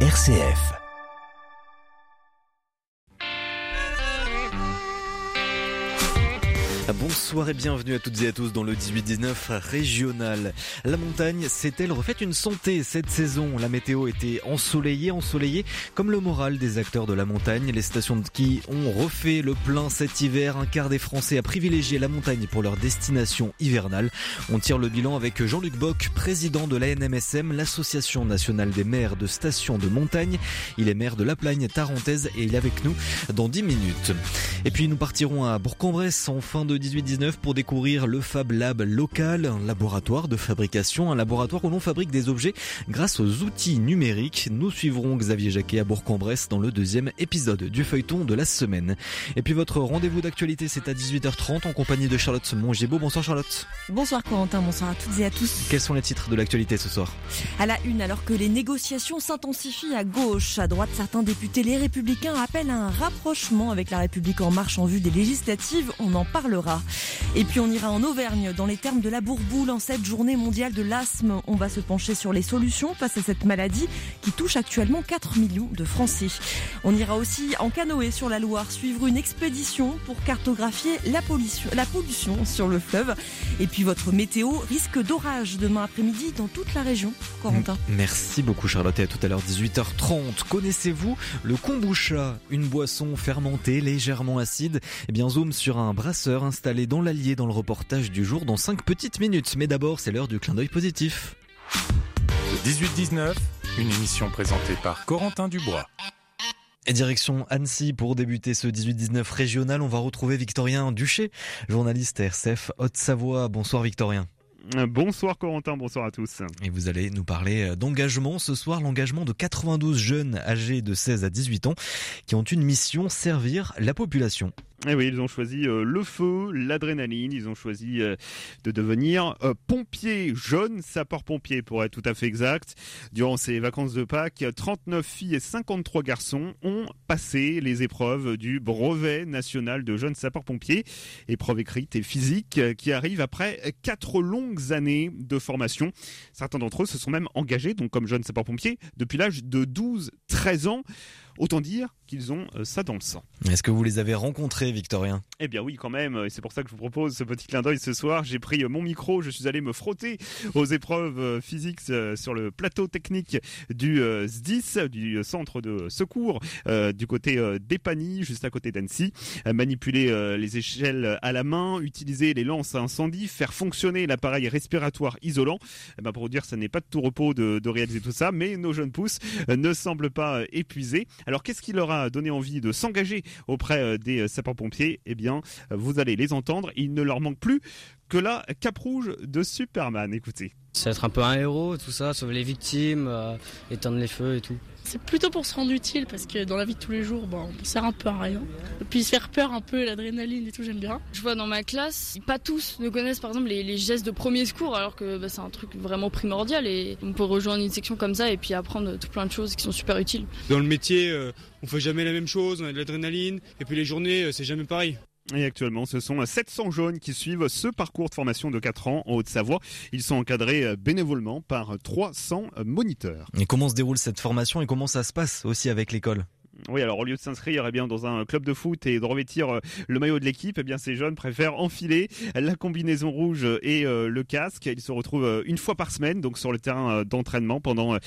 RCF. Bonsoir et bienvenue à toutes et à tous dans le 18-19 régional. La montagne s'est-elle refaite une santé cette saison? La météo était ensoleillée, ensoleillée comme le moral des acteurs de la montagne. Les stations de ski ont refait le plein cet hiver. Un quart des Français a privilégié la montagne pour leur destination hivernale. On tire le bilan avec Jean-Luc Bock, président de l'ANMSM, l'Association nationale des maires de stations de montagne. Il est maire de La Plagne tarentaise et il est avec nous dans 10 minutes. Et puis nous partirons à Bourg-en-Bresse en fin de 18-19 pour découvrir le Fab Lab local, un laboratoire de fabrication, un laboratoire où l'on fabrique des objets grâce aux outils numériques. Nous suivrons Xavier Jacquet à Bourg-en-Bresse dans le deuxième épisode du feuilleton de la semaine. Et puis votre rendez-vous d'actualité, c'est à 18h30 en compagnie de Charlotte Mongébo. Bonsoir Charlotte. Bonsoir Corentin, bonsoir à toutes et à tous. Quels sont les titres de l'actualité ce soir? À la une, alors que les négociations s'intensifient à gauche, à droite, certains députés les républicains appellent à un rapprochement avec la République en marche en vue des législatives. On en parlera. Et puis on ira en Auvergne, dans les termes de la Bourboule, en cette journée mondiale de l'asthme. On va se pencher sur les solutions face à cette maladie qui touche actuellement 4 millions de Français. On ira aussi en canoë sur la Loire, suivre une expédition pour cartographier la pollution, la pollution sur le fleuve. Et puis votre météo risque d'orage demain après-midi dans toute la région. Corentin. Merci beaucoup Charlotte et à tout à l'heure 18h30. Connaissez-vous le kombucha, une boisson fermentée légèrement acide Eh bien zoom sur un brasseur installé dans l'Allier dans le reportage du jour dans 5 petites minutes. Mais d'abord, c'est l'heure du clin d'œil positif. 18-19, une émission présentée par Corentin Dubois. Et direction Annecy pour débuter ce 18-19 régional, on va retrouver Victorien Duché, journaliste RCF Haute-Savoie. Bonsoir Victorien. Bonsoir Corentin, bonsoir à tous. Et vous allez nous parler d'engagement ce soir, l'engagement de 92 jeunes âgés de 16 à 18 ans qui ont une mission, servir la population. Et eh oui, ils ont choisi euh, le feu, l'adrénaline, ils ont choisi euh, de devenir euh, pompiers, jeunes sapeurs-pompiers pour être tout à fait exact. Durant ces vacances de Pâques, 39 filles et 53 garçons ont passé les épreuves du brevet national de jeunes sapeurs-pompiers, épreuve écrite et physique qui arrive après quatre longues années de formation. Certains d'entre eux se sont même engagés donc comme jeunes sapeurs-pompiers depuis l'âge de 12-13 ans. Autant dire qu'ils ont euh, ça dans le sang. Est-ce que vous les avez rencontrés, Victorien? Eh bien oui, quand même. Et c'est pour ça que je vous propose ce petit clin d'œil ce soir. J'ai pris euh, mon micro, je suis allé me frotter aux épreuves euh, physiques sur le plateau technique du SDIS, du centre de secours, du côté d'Epany, juste à côté d'Annecy. Manipuler les échelles à la main, utiliser les lances à incendie, faire fonctionner l'appareil respiratoire isolant. Eh ben pour vous dire, ça n'est pas de tout repos de, de réaliser tout ça, mais nos jeunes pousses ne semblent pas épuisés. Alors qu'est-ce qui leur a donné envie de s'engager auprès euh, des euh, sapeurs-pompiers Eh bien, euh, vous allez les entendre. Il ne leur manque plus que la cape rouge de Superman. Écoutez. C'est être un peu un héros, tout ça, sauver les victimes, éteindre les feux et tout. C'est plutôt pour se rendre utile parce que dans la vie de tous les jours, bon, on sert un peu à rien. Et puis se faire peur un peu, l'adrénaline et tout, j'aime bien. Je vois dans ma classe, pas tous ne connaissent par exemple les, gestes de premier secours alors que bah, c'est un truc vraiment primordial et on peut rejoindre une section comme ça et puis apprendre tout plein de choses qui sont super utiles. Dans le métier, euh, on fait jamais la même chose, on a de l'adrénaline et puis les journées, euh, c'est jamais pareil. Et actuellement, ce sont 700 jeunes qui suivent ce parcours de formation de 4 ans en Haute-Savoie. Ils sont encadrés euh, bénévolement par 300 moniteurs. Et comment se déroule cette formation et comment ça se passe aussi avec l'école? Oui, alors au lieu de s'inscrire eh bien dans un club de foot et de revêtir euh, le maillot de l'équipe, eh bien ces jeunes préfèrent enfiler la combinaison rouge et euh, le casque. Ils se retrouvent euh, une fois par semaine donc sur le terrain d'entraînement pendant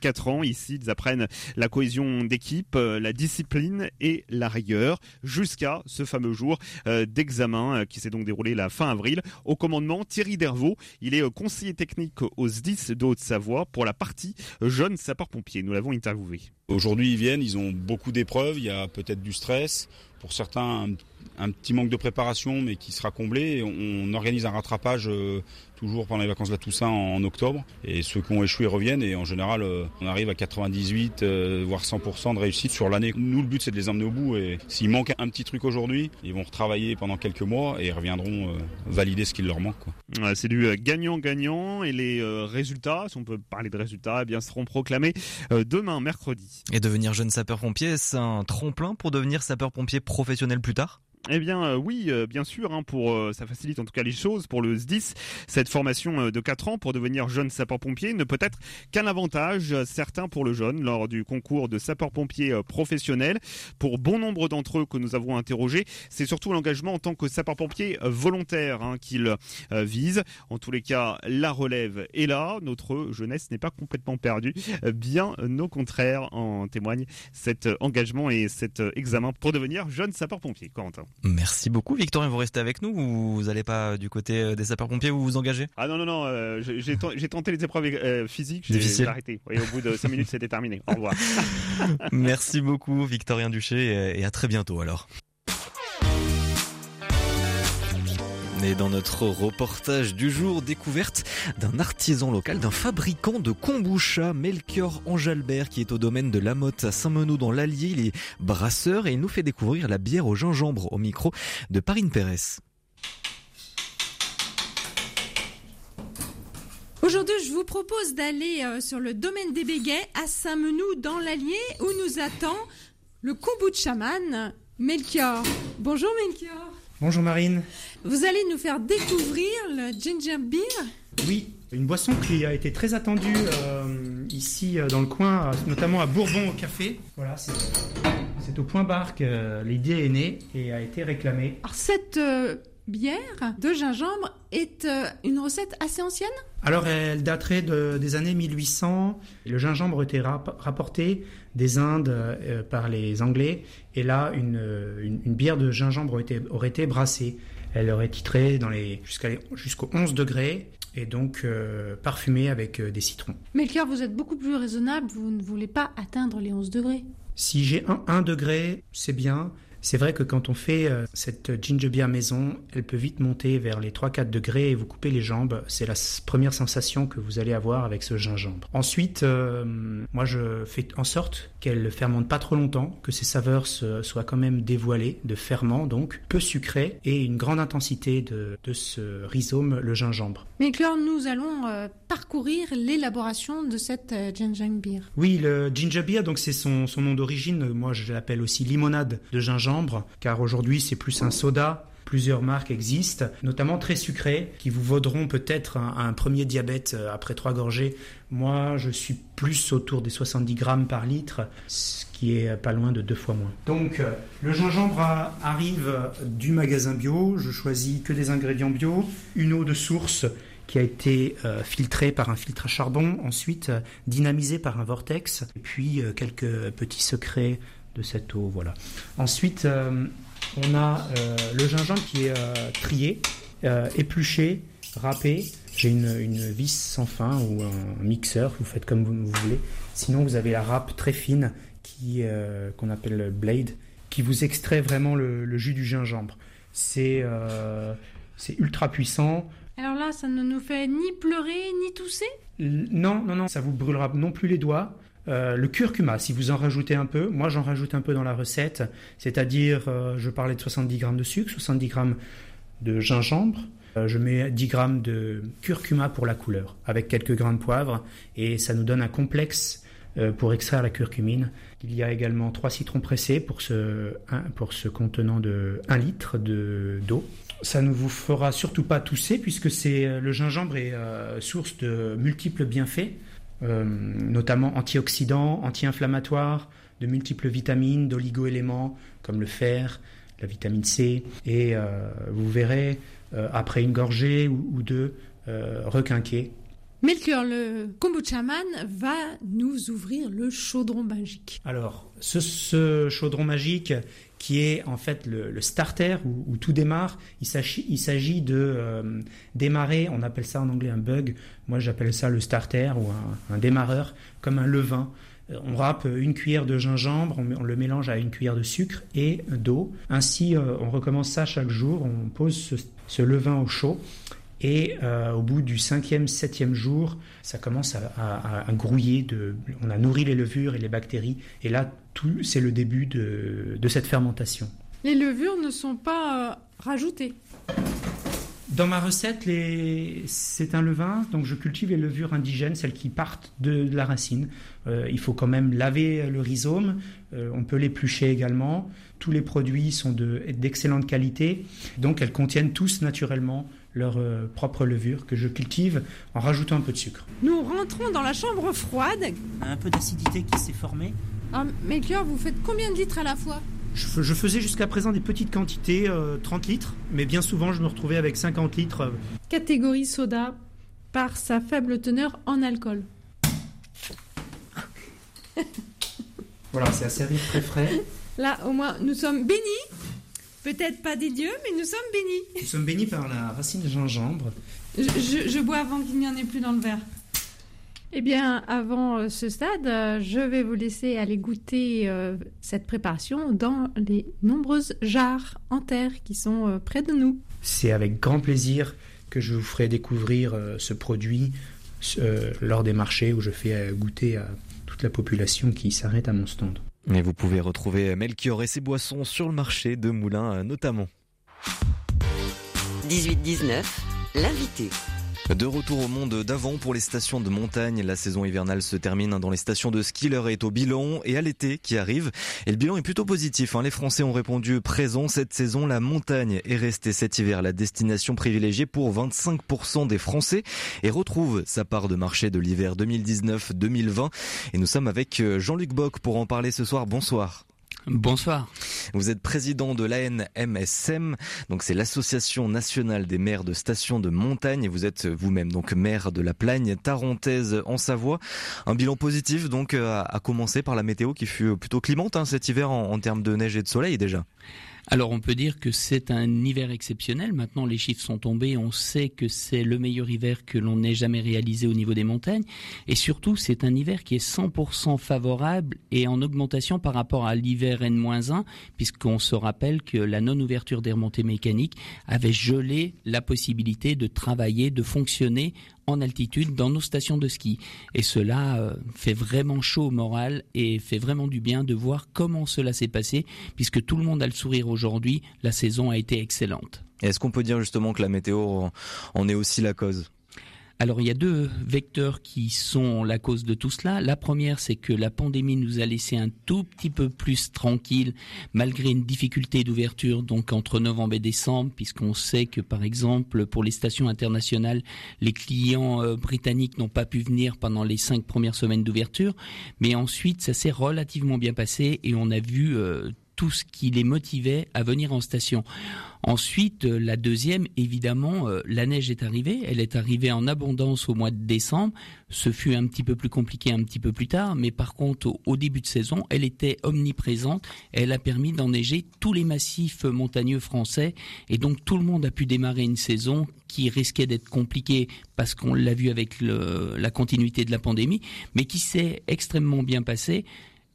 quatre ans. Ici, ils apprennent la cohésion d'équipe, la discipline et la rigueur jusqu'à ce fameux jour d'examen qui s'est donc déroulé la fin avril. Au commandement, Thierry Dervaux, il est conseiller technique aux SDIS de Haute-Savoie pour la partie jeunes sapeurs-pompiers. Nous l'avons interviewé. Aujourd'hui, ils viennent, ils ont beaucoup d'épreuves, il y a peut-être du stress, pour certains un, petit manque de préparation, mais qui sera comblé. On, organise un rattrapage euh, toujours pendant les vacances de la Toussaint en, octobre. Et ceux qui ont échoué reviennent. Et en général, euh, on arrive à 98, euh, voire 100% de réussite sur l'année. Nous, le but, c'est de les emmener au bout. Et s'il manque un petit truc aujourd'hui, ils vont retravailler pendant quelques mois et reviendront valider ce qu'il leur manque. c'est du gagnant-gagnant. Et les résultats, si on peut parler de résultats, eh bien, seront proclamés demain, mercredi. Et devenir jeune sapeur-pompier, c'est un tremplin pour devenir sapeur-pompier professionnel plus tard? Eh bien euh, oui, euh, bien sûr, hein, pour euh, ça facilite en tout cas les choses pour le SDIS. Cette formation de 4 ans pour devenir jeune sapeur-pompier ne peut être qu'un avantage certain pour le jeune lors du concours de sapeur-pompier professionnel. Pour bon nombre d'entre eux que nous avons interrogés, c'est surtout l'engagement en tant que sapeur-pompier volontaire hein, qu'il vise. En tous les cas, la relève est là. Notre jeunesse n'est pas complètement perdue. Bien au contraire, en témoigne cet engagement et cet examen pour devenir jeune sapeur-pompier. Corentin. Merci beaucoup, Victorien. Vous restez avec nous ou vous n'allez pas du côté euh, des sapeurs-pompiers ou vous vous engagez? Ah non, non, non. Euh, j'ai tenté les épreuves euh, physiques. J'ai arrêté. Et au bout de 5 minutes, c'était terminé. Au revoir. Merci beaucoup, Victorien Duché, et à très bientôt alors. Et dans notre reportage du jour, découverte d'un artisan local, d'un fabricant de kombucha, Melchior Angelbert, qui est au domaine de la Motte à Saint-Meneau dans l'Allier. Il est brasseur et il nous fait découvrir la bière au gingembre au micro de Parine Pérez. Aujourd'hui, je vous propose d'aller euh, sur le domaine des Béguets à Saint-Menou dans l'Allier où nous attend le kombucha man Melchior. Bonjour Melchior. Bonjour Marine. Vous allez nous faire découvrir le ginger beer Oui, une boisson qui a été très attendue euh, ici euh, dans le coin, notamment à Bourbon au café. Voilà, c'est au point barre que l'idée est née et a été réclamée. Alors cette euh, bière de gingembre est une recette assez ancienne? Alors elle daterait des années 1800. Le gingembre était rapporté des Indes euh, par les Anglais. Et là, une, une, bière de gingembre aurait été, aurait été, brassée. Elle aurait titré jusqu'au 11 degrés et donc euh, parfumée avec euh, des citrons. Melchior, vous êtes beaucoup plus raisonnable, vous ne voulez pas atteindre les 11 degrés. Si j'ai un 1 degré, c'est bien. C'est vrai que quand on fait euh, cette ginger beer maison, elle peut vite monter vers les 3-4 degrés et vous couper les jambes. C'est la première sensation que vous allez avoir avec ce gingembre. Ensuite, euh, moi je fais en sorte qu'elle ne fermente pas trop longtemps, que ses saveurs soient quand même dévoilées de ferment, donc peu sucré et une grande intensité de, ce rhizome, le gingembre. Mais Claire, nous allons euh, parcourir l'élaboration de cette ginger beer. Oui, le ginger beer, donc c'est son, son nom d'origine. Moi je l'appelle aussi limonade de gingembre car aujourd'hui c'est plus un soda. Plusieurs marques existent, notamment très sucrées, qui vous vaudront peut-être un, premier diabète euh, après trois gorgées. Moi, je suis plus autour des 70 grammes par litre, ce qui est pas loin de deux fois moins. Donc, euh, le gingembre arrive du magasin bio. Je choisis que des ingrédients bio, une eau de source qui a été euh, filtrée par un filtre à charbon, ensuite dynamisée par un vortex, et puis quelques petits secrets de cette eau. Voilà. Ensuite, euh, on a euh, le gingembre qui est euh, trié, épluché, râpé. J'ai une, vis sans fin ou un mixeur, vous faites comme vous, voulez. Sinon, vous avez la râpe très fine qui qu'on appelle le blade, qui vous extrait vraiment le, jus du gingembre. C'est c'est ultra puissant. Alors là, ça ne nous fait ni pleurer ni tousser? Non, non, non, ça vous brûlera non plus les doigts. Euh, le curcuma, si vous en rajoutez un peu, moi j'en rajoute un peu dans la recette, c'est-à-dire, euh, je parlais de 70 grammes de sucre, 70 grammes de gingembre, euh, je mets 10 grammes de curcuma pour la couleur, avec quelques grains de poivre, et ça nous donne un complexe pour extraire la curcumine. Il y a également 3 citrons pressés pour ce, pour ce contenant de 1 litre d'eau. ça ne vous fera surtout pas tousser puisque c'est le gingembre est source de multiples bienfaits. Euh, notamment antioxydants, anti-inflammatoires, de multiples vitamines, d'oligo-éléments comme le fer, la vitamine C. Et euh, vous verrez, euh, après une gorgée ou, deux, requinquer. Melchior, le kombucha man va nous ouvrir le chaudron magique. Alors, ce chaudron magique, qui est en fait le, starter où, tout démarre. Il s'agit de euh, démarrer, on appelle ça en anglais un bug, moi j'appelle ça le starter ou un, démarreur, comme un levain. Euh, on râpe une cuillère de gingembre, on, le mélange à une cuillère de sucre et d'eau. Ainsi, euh, on recommence ça chaque jour, on pose ce levain au chaud et au bout du cinquième, septième jour, ça commence à, grouiller. On a nourri les levures et les bactéries. Et là, tout, c'est le début de, cette fermentation. Les levures ne sont pas euh, rajoutées Dans ma recette, les... c'est un levain, donc je cultive les levures indigènes, celles qui partent de, la racine. Euh, il faut quand même laver le rhizome, euh, on peut l'éplucher également. Tous les produits sont d'excellente qualité, donc elles contiennent tous naturellement leur euh, propre levure que je cultive en rajoutant un peu de sucre. Nous rentrons dans la chambre froide. Un peu d'acidité qui s'est formée. Ah, Melchior, vous faites combien de litres à la fois? Je, faisais jusqu'à présent des petites quantités, 30 euh, litres, mais bien souvent je me retrouvais avec 50 litres. Catégorie soda par sa faible teneur en alcool. voilà, c'est à servir très frais. Là, au moins, nous sommes bénis. Peut-être pas des dieux, mais nous sommes bénis. Nous sommes bénis par la racine de gingembre. Je, bois avant qu'il n'y en ait plus dans le verre. Eh bien, avant euh, ce stade, euh, je vais vous laisser aller goûter euh, cette préparation dans les nombreuses jarres en terre qui sont près de nous. C'est avec grand plaisir que je vous ferai découvrir ce produit lors des marchés où je fais goûter à toute la population qui s'arrête à mon stand. Et vous pouvez retrouver Melchior et ses boissons sur le marché de Moulins notamment. 18-19, l'invité. De retour au monde d'avant pour les stations de montagne, la saison hivernale se termine dans les stations de ski, l'heure est au bilan et à l'été qui arrive. Et le bilan est plutôt positif. Hein. Les Français ont répondu présent cette saison. La montagne est restée cet hiver la destination privilégiée pour 25% des Français et retrouve sa part de marché de l'hiver 2019-2020. Et nous sommes avec euh, Jean-Luc Bock pour en parler ce soir. Bonsoir. Bonsoir. Vous êtes président de l'ANMSM, donc c'est l'association nationale des maires de stations de montagne et vous êtes vous-même donc maire de la Plagne tarentaise en Savoie. Un bilan positif donc à, commencer par la météo qui fut plutôt clémente hein, cet hiver en termes de neige et de soleil déjà. Alors on peut dire que c'est un hiver exceptionnel. Maintenant les chiffres sont tombés, on sait que c'est le meilleur hiver que l'on ait jamais réalisé au niveau des montagnes. Et surtout c'est un hiver qui est 100% favorable et en augmentation par rapport à l'hiver N-1, puisqu'on se rappelle que la non-ouverture des remontées mécaniques avait gelé la possibilité de travailler, de fonctionner en altitude dans nos stations de ski. Et cela euh, fait vraiment chaud au moral et fait vraiment du bien de voir comment cela s'est passé, puisque tout le monde a le sourire aujourd'hui, la saison a été excellente. Est-ce qu'on peut dire justement que la météo en est aussi la cause? Alors il y a deux vecteurs qui sont la cause de tout cela. La première, c'est que la pandémie nous a laissé un tout petit peu plus tranquille malgré une difficulté d'ouverture donc entre novembre et décembre, puisqu'on sait que par exemple pour les stations internationales, les clients euh, britanniques n'ont pas pu venir pendant les cinq premières semaines d'ouverture, mais ensuite ça s'est relativement bien passé et on a vu euh, tout ce qui les motivait à venir en station. Ensuite, euh, la deuxième, évidemment, euh, la neige est arrivée. Elle est arrivée en abondance au mois de décembre. Ce fut un petit peu plus compliqué un petit peu plus tard, mais par contre, au, début de saison, elle était omniprésente. Elle a permis d'enneiger tous les massifs montagneux français, et donc tout le monde a pu démarrer une saison qui risquait d'être compliquée parce qu'on l'a vu avec la continuité de la pandémie, mais qui s'est extrêmement bien passée.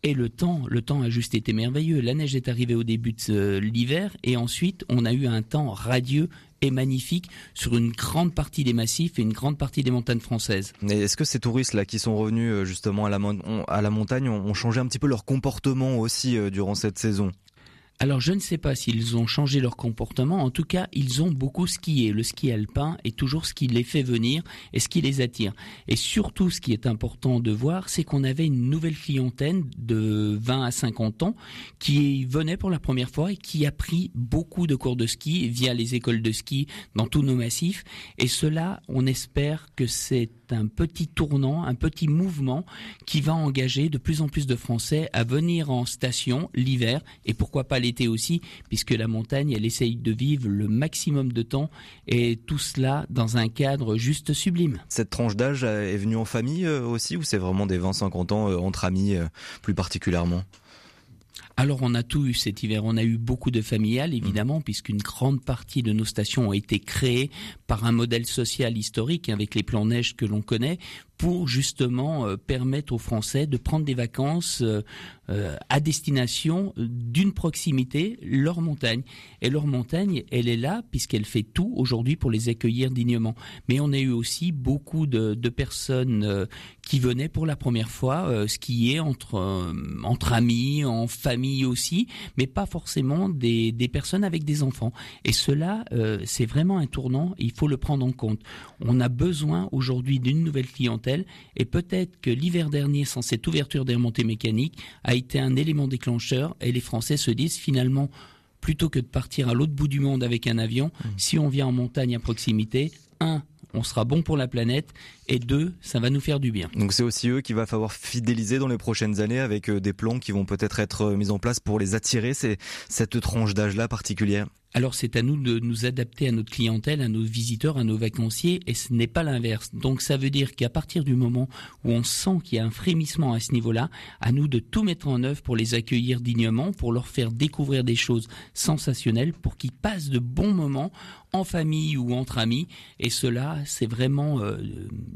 Et le temps, le temps a juste été merveilleux. La neige est arrivée au début de l'hiver et ensuite on a eu un temps radieux et magnifique sur une grande partie des massifs et une grande partie des montagnes françaises. Est-ce que ces touristes là qui sont revenus euh, justement à la, à la montagne ont changé un petit peu leur comportement aussi euh, durant cette saison? Alors je ne sais pas s'ils ont changé leur comportement, en tout cas ils ont beaucoup skié. Le ski alpin est toujours ce qui les fait venir et ce qui les attire. Et surtout ce qui est important de voir, c'est qu'on avait une nouvelle clientèle de 20 à 50 ans qui venait pour la première fois et qui a pris beaucoup de cours de ski via les écoles de ski dans tous nos massifs. Et cela, on espère que c'est un petit tournant, un petit mouvement qui va engager de plus en plus de Français à venir en station l'hiver et pourquoi pas l'été aussi, puisque la montagne, elle essaye de vivre le maximum de temps et tout cela dans un cadre juste sublime. Cette tranche d'âge est venue en famille euh, aussi ou c'est vraiment des 20-50 ans euh, entre amis euh, plus particulièrement? Alors on a tout eu cet hiver, on a eu beaucoup de familiales évidemment, mmh. puisqu'une grande partie de nos stations ont été créées par un modèle social historique avec les plans neige que l'on connaît, pour justement euh, permettre aux Français de prendre des vacances euh, euh, à destination d'une proximité, leur montagne. Et leur montagne, elle est là puisqu'elle fait tout aujourd'hui pour les accueillir dignement. Mais on a eu aussi beaucoup de, de personnes qui venaient pour la première fois skier entre, entre amis, en famille aussi, mais pas forcément des, des personnes avec des enfants. Et cela, euh, c'est vraiment un tournant, il faut le prendre en compte. On a besoin aujourd'hui d'une nouvelle clientèle, et peut-être que l'hiver dernier, sans cette ouverture des remontées mécaniques, a été un élément déclencheur, et les Français se disent finalement, plutôt que de partir à l'autre bout du monde avec un avion, mmh. si on vient en montagne à proximité, un, on sera bon pour la planète et deux, ça va nous faire du bien. Donc c'est aussi eux qu'il va falloir fidéliser dans les prochaines années avec euh, des plans qui vont peut-être être euh, mis en place pour les attirer, c'est cette tranche d'âge-là particulière alors c'est à nous de nous adapter à notre clientèle, à nos visiteurs, à nos vacanciers, et ce n'est pas l'inverse. Donc ça veut dire qu'à partir du moment où on sent qu'il y a un frémissement à ce niveau-là, à nous de tout mettre en œuvre pour les accueillir dignement, pour leur faire découvrir des choses sensationnelles, pour qu'ils passent de bons moments en famille ou entre amis. Et cela, c'est vraiment euh,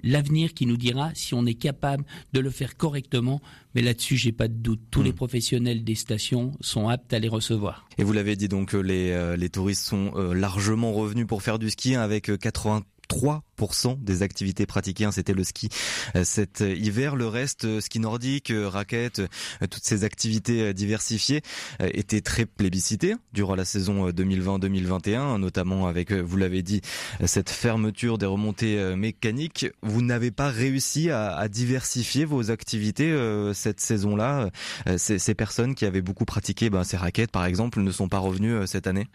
l'avenir qui nous dira si on est capable de le faire correctement. Mais là-dessus, j'ai pas de doute. Tous les hmm. professionnels des stations sont aptes à les recevoir. Et vous l'avez dit donc, les, euh, les touristes sont euh, largement revenus pour faire du ski avec 80 3% des activités pratiquées. Hein, c'était le ski euh, cet euh, hiver. Le reste, euh, ski nordique, raquettes, toutes ces activités diversifiées étaient très plébiscitées durant la saison 2020-2021, notamment avec, vous l'avez dit, cette fermeture des remontées mécaniques. Vous n'avez pas réussi à, diversifier vos activités cette saison-là. Ces, personnes qui avaient beaucoup pratiqué ben, ces raquettes, par exemple, ne sont pas revenues cette année?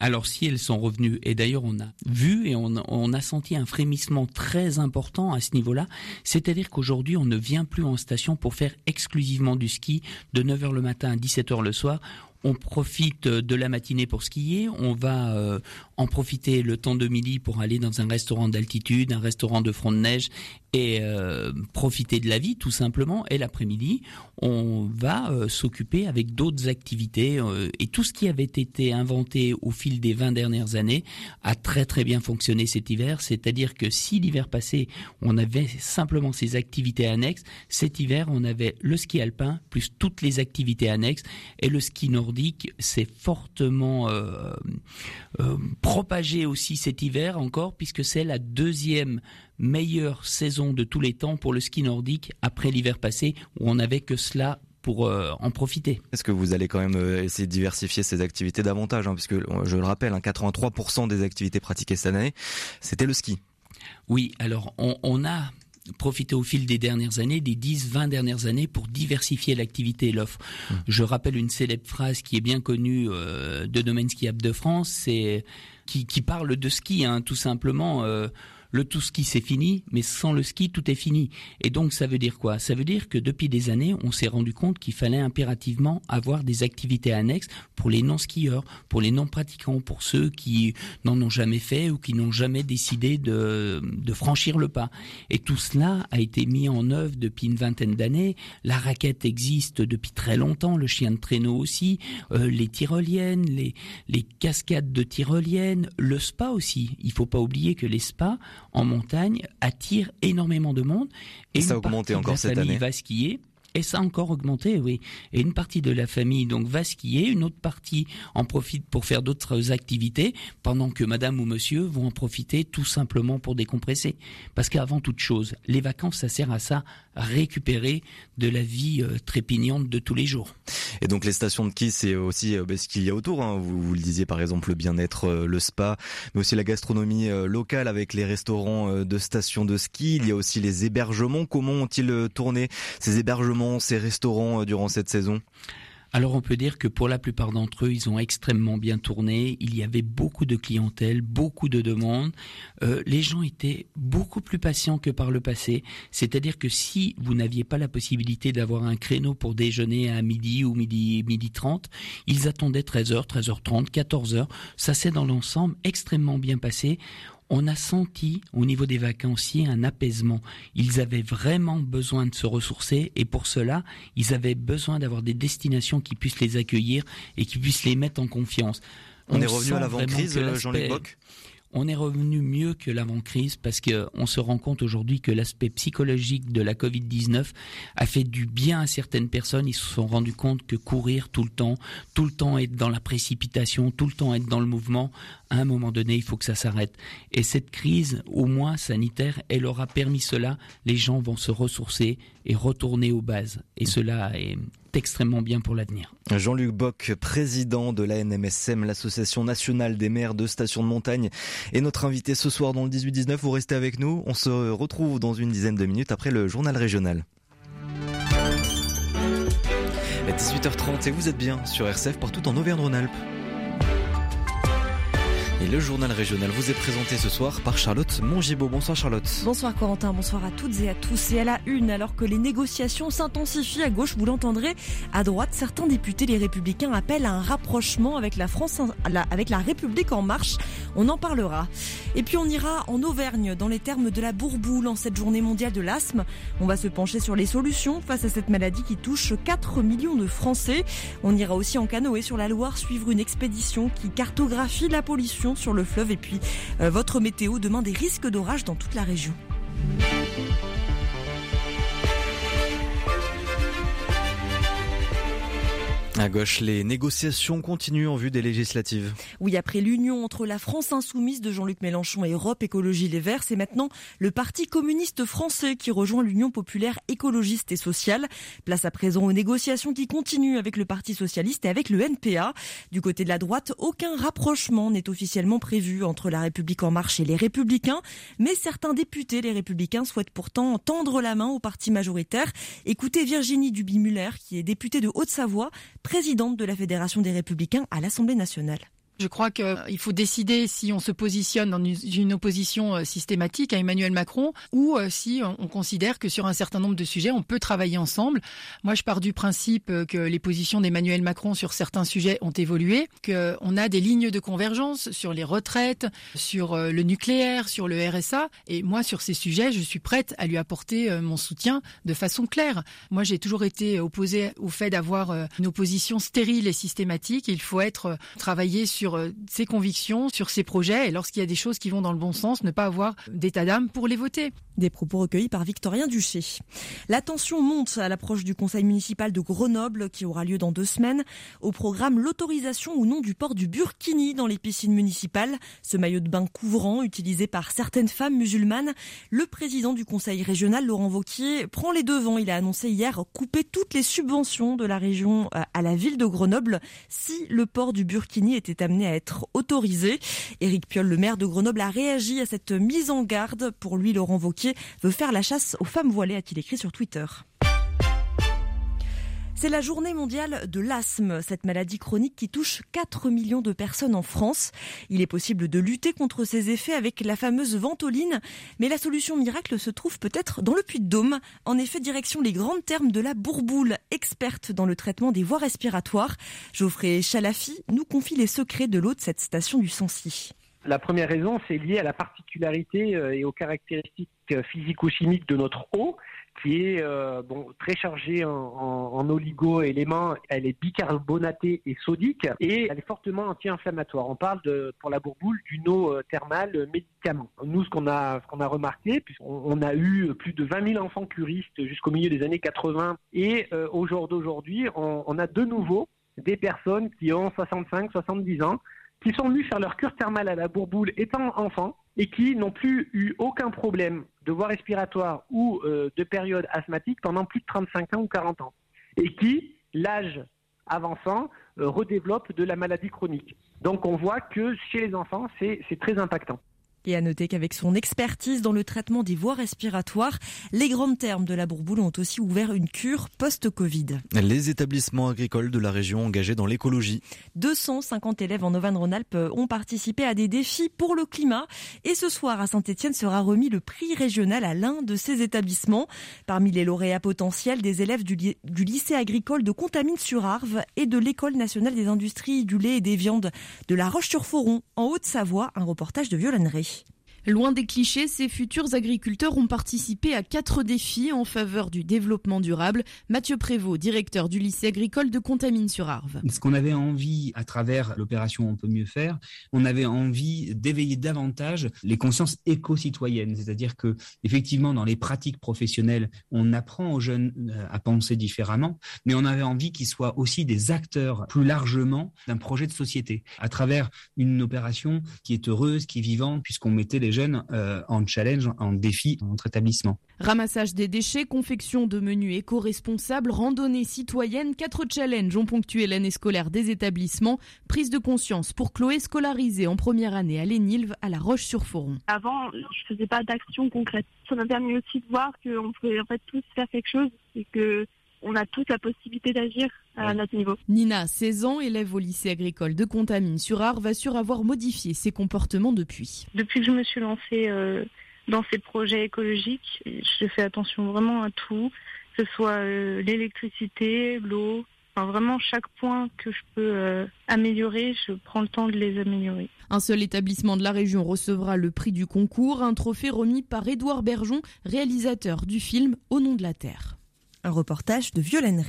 Alors si elles sont revenues, et d'ailleurs on a vu et on, a senti un frémissement très important à ce niveau-là, c'est-à-dire qu'aujourd'hui on ne vient plus en station pour faire exclusivement du ski. De 9h le matin à 17h le soir, on profite de la matinée pour skier, on va euh, en profiter le temps de midi pour aller dans un restaurant d'altitude, un restaurant de front de neige et euh, profiter de la vie tout simplement. Et l'après-midi, on va euh, s'occuper avec d'autres activités et tout ce qui avait été inventé au fil des 20 dernières années a très très bien fonctionné cet hiver. C'est-à-dire que si l'hiver passé, on avait simplement ces activités annexes, cet hiver, on avait le ski alpin plus toutes les activités annexes et le ski nordique s'est fortement euh, euh, propagé aussi cet hiver encore, puisque c'est la deuxième meilleure saison de tous les temps pour le ski nordique après l'hiver passé, où on n'avait que cela pour euh, en profiter. Est-ce que vous allez quand même essayer de diversifier ces activités davantage, hein, puisque je le rappelle, 83% hein, des activités pratiquées cette année, c'était le ski. Oui, alors on a profiter au fil des dernières années, des 10, 20 dernières années, pour diversifier l'activité et l'offre. Mmh. Je rappelle une célèbre phrase qui est bien connue euh, de Domaine Skiable de France, c'est qui, qui, parle de ski, hein, tout simplement. Euh, le tout ski c'est fini, mais sans le ski tout est fini. Et donc ça veut dire quoi? Ça veut dire que depuis des années, on s'est rendu compte qu'il fallait impérativement avoir des activités annexes pour les non-skieurs, pour les non-pratiquants, pour ceux qui n'en ont jamais fait ou qui n'ont jamais décidé de, de franchir le pas. Et tout cela a été mis en œuvre depuis une vingtaine d'années. La raquette existe depuis très longtemps, le chien de traîneau aussi, euh, les tyroliennes, les, cascades de tyroliennes, le spa aussi. Il faut pas oublier que les spas en montagne attire énormément de monde. Et, ça a augmenté encore cette année. va skier et ça a encore augmenté, oui. Et une partie de la famille donc va skier, une autre partie en profite pour faire d'autres activités, pendant que madame ou monsieur vont en profiter tout simplement pour décompresser. Parce qu'avant toute chose, les vacances, ça sert à ça, récupérer de la vie euh, trépignante de tous les jours. Et donc les stations de ski, c'est aussi euh, bah, ce qu'il y a autour. Hein. Vous, vous, le disiez par exemple, le bien-être, euh, le spa, mais aussi la gastronomie locale avec les restaurants de stations de ski. Il y a aussi les hébergements. Comment ont-ils tourné ces hébergements ces restaurants durant cette saison? Alors on peut dire que pour la plupart d'entre eux, ils ont extrêmement bien tourné. Il y avait beaucoup de clientèle, beaucoup de demandes. Euh, les gens étaient beaucoup plus patients que par le passé. C'est-à-dire que si vous n'aviez pas la possibilité d'avoir un créneau pour déjeuner à midi ou midi midi 30, ils attendaient 13h, 13h30, 14h. Ça s'est dans l'ensemble extrêmement bien passé on a senti au niveau des vacanciers un apaisement. Ils avaient vraiment besoin de se ressourcer et pour cela, ils avaient besoin d'avoir des destinations qui puissent les accueillir et qui puissent les mettre en confiance. On, est revenu à l'avant-crise, Jean-Luc on est revenu mieux que l'avant-crise parce qu'on se rend compte aujourd'hui que l'aspect psychologique de la Covid-19 a fait du bien à certaines personnes. Ils se sont rendus compte que courir tout le temps, tout le temps être dans la précipitation, tout le temps être dans le mouvement, à un moment donné, il faut que ça s'arrête. Et cette crise, au moins sanitaire, elle aura permis cela. Les gens vont se ressourcer et retourner aux bases. Et cela est extrêmement bien pour l'avenir. Jean-Luc Bock, président de la NMSM, l'association nationale des maires de stations de montagne, est notre invité ce soir dans le 18-19. Vous restez avec nous. On se retrouve dans une dizaine de minutes après le journal régional. 18h30 et vous êtes bien sur RCF partout en Auvergne-Rhône-Alpes. Et le journal régional vous est présenté ce soir par Charlotte Mongibaud. Bonsoir Charlotte. Bonsoir Corentin, bonsoir à toutes et à tous. Et à la une, alors que les négociations s'intensifient à gauche, vous l'entendrez, à droite, certains députés, les républicains, appellent à un rapprochement avec la France, avec la République en marche. On en parlera. Et puis on ira en Auvergne, dans les termes de la bourboule, en cette journée mondiale de l'asthme. On va se pencher sur les solutions face à cette maladie qui touche 4 millions de Français. On ira aussi en canoë sur la Loire suivre une expédition qui cartographie la pollution sur le fleuve et puis euh, votre météo demain des risques d'orage dans toute la région. À gauche, les négociations continuent en vue des législatives. Oui, après l'union entre la France insoumise de Jean-Luc Mélenchon et Europe Écologie Les Verts, c'est maintenant le Parti communiste français qui rejoint l'Union populaire écologiste et sociale. Place à présent aux négociations qui continuent avec le Parti socialiste et avec le NPA. Du côté de la droite, aucun rapprochement n'est officiellement prévu entre la République en marche et les Républicains, mais certains députés, les Républicains, souhaitent pourtant tendre la main au parti majoritaire. Écoutez Virginie Duby-Muller, qui est députée de Haute-Savoie, présidente de la Fédération des Républicains à l'Assemblée nationale. Je crois qu'il euh, faut décider si on se positionne dans une opposition euh, systématique à Emmanuel Macron ou euh, si on considère que sur un certain nombre de sujets, on peut travailler ensemble. Moi, je pars du principe que les positions d'Emmanuel Macron sur certains sujets ont évolué, qu'on a des lignes de convergence sur les retraites, sur le nucléaire, sur le RSA. Et moi, sur ces sujets, je suis prête à lui apporter mon soutien de façon claire. Moi, j'ai toujours été opposée au fait d'avoir une opposition stérile et systématique. Il faut être travailler sur sur euh, ses convictions, sur ses projets, et lorsqu'il y a des choses qui vont dans le bon sens, ne pas avoir d'état d'âme pour les voter. Des propos recueillis par Victorien Duché. La tension monte à l'approche du conseil municipal de Grenoble qui aura lieu dans deux semaines. Au programme l'autorisation ou non du port du burkini dans les piscines municipales, ce maillot de bain couvrant utilisé par certaines femmes musulmanes. Le président du conseil régional, Laurent Vauquier, prend les devants. Il a annoncé hier couper toutes les subventions de la région euh, à la ville de Grenoble si le port du burkini était amené à être autorisé. Éric Piolle, le maire de Grenoble, a réagi à cette mise en garde. Pour lui, Laurent Vauquier veut faire la chasse aux femmes voilées, a-t-il écrit sur Twitter. C'est la journée mondiale de l'asthme, cette maladie chronique qui touche 4 millions de personnes en France. Il est possible de lutter contre ses effets avec la fameuse ventoline, mais la solution miracle se trouve peut-être dans le Puy-de-Dôme. En effet, direction les grandes termes de la Bourboule, experte dans le traitement des voies respiratoires. Geoffrey Chalafi nous confie les secrets de l'eau de cette station du Sancy. La première raison, c'est lié à la particularité euh, et aux caractéristiques euh, physico-chimiques de notre eau, qui est euh, bon, très chargée en, en, oligo-éléments. Elle est bicarbonatée et sodique et elle est fortement anti-inflammatoire. On parle pour la bourboule d'une eau thermale médicament. Nous, ce qu'on a, a remarqué, puisqu'on on a eu plus de 20 000 enfants curistes jusqu'au milieu des années 80 et au jour d'aujourd'hui, on, on a de nouveau des personnes qui ont 65, 70 ans qui sont venus faire leur cure thermale à la bourboule étant enfants et qui n'ont plus eu aucun problème de voie respiratoire ou euh, de période asthmatique pendant plus de 35 ans ou 40 ans. Et qui, l'âge avançant, euh, redéveloppent de la maladie chronique. Donc on voit que chez les enfants, c'est très impactant. Et à noter qu'avec son expertise dans le traitement des voies respiratoires, les grandes termes de la Bourboule ont aussi ouvert une cure post-Covid. Les établissements agricoles de la région engagés dans l'écologie. 250 élèves en Auvergne-Rhône-Alpes ont participé à des défis pour le climat. Et ce soir, à Saint-Etienne, sera remis le prix régional à l'un de ces établissements. Parmi les lauréats potentiels, des élèves du, du lycée agricole de Contamine-sur-Arve et de l'École nationale des industries du lait et des viandes de la Roche-sur-Foron, en Haute-Savoie. Un reportage de Violaine Loin des clichés, ces futurs agriculteurs ont participé à quatre défis en faveur du développement durable. Mathieu Prévost, directeur du lycée agricole de Contamine-sur-Arve. Ce qu'on avait envie, à travers l'opération On peut mieux faire, on avait envie d'éveiller davantage les consciences éco-citoyennes. C'est-à-dire que, effectivement, dans les pratiques professionnelles, on apprend aux jeunes euh, à penser différemment, mais on avait envie qu'ils soient aussi des acteurs plus largement d'un projet de société, à travers une opération qui est heureuse, qui est vivante, puisqu'on mettait les jeunes en challenge, en défi entre établissements. Ramassage des déchets, confection de menus éco-responsables, randonnée citoyenne, quatre challenges ont ponctué l'année scolaire des établissements. Prise de conscience pour Chloé scolarisée en première année à Lénilve à La Roche-sur-Foron. Avant, je faisais pas d'action concrète. Ça m'a permis aussi de voir qu'on pouvait en fait tous faire quelque chose et que on a tous la possibilité d'agir à notre niveau. Nina, 16 ans, élève au lycée agricole de Contamine-sur-Arve, va sur avoir modifié ses comportements depuis. Depuis que je me suis lancée euh, dans ces projets écologiques, je fais attention vraiment à tout, que ce soit euh, l'électricité, l'eau, Enfin, vraiment, chaque point que je peux euh, améliorer, je prends le temps de les améliorer. Un seul établissement de la région recevra le prix du concours, un trophée remis par Édouard Bergeon, réalisateur du film Au nom de la Terre. Un reportage de Violaine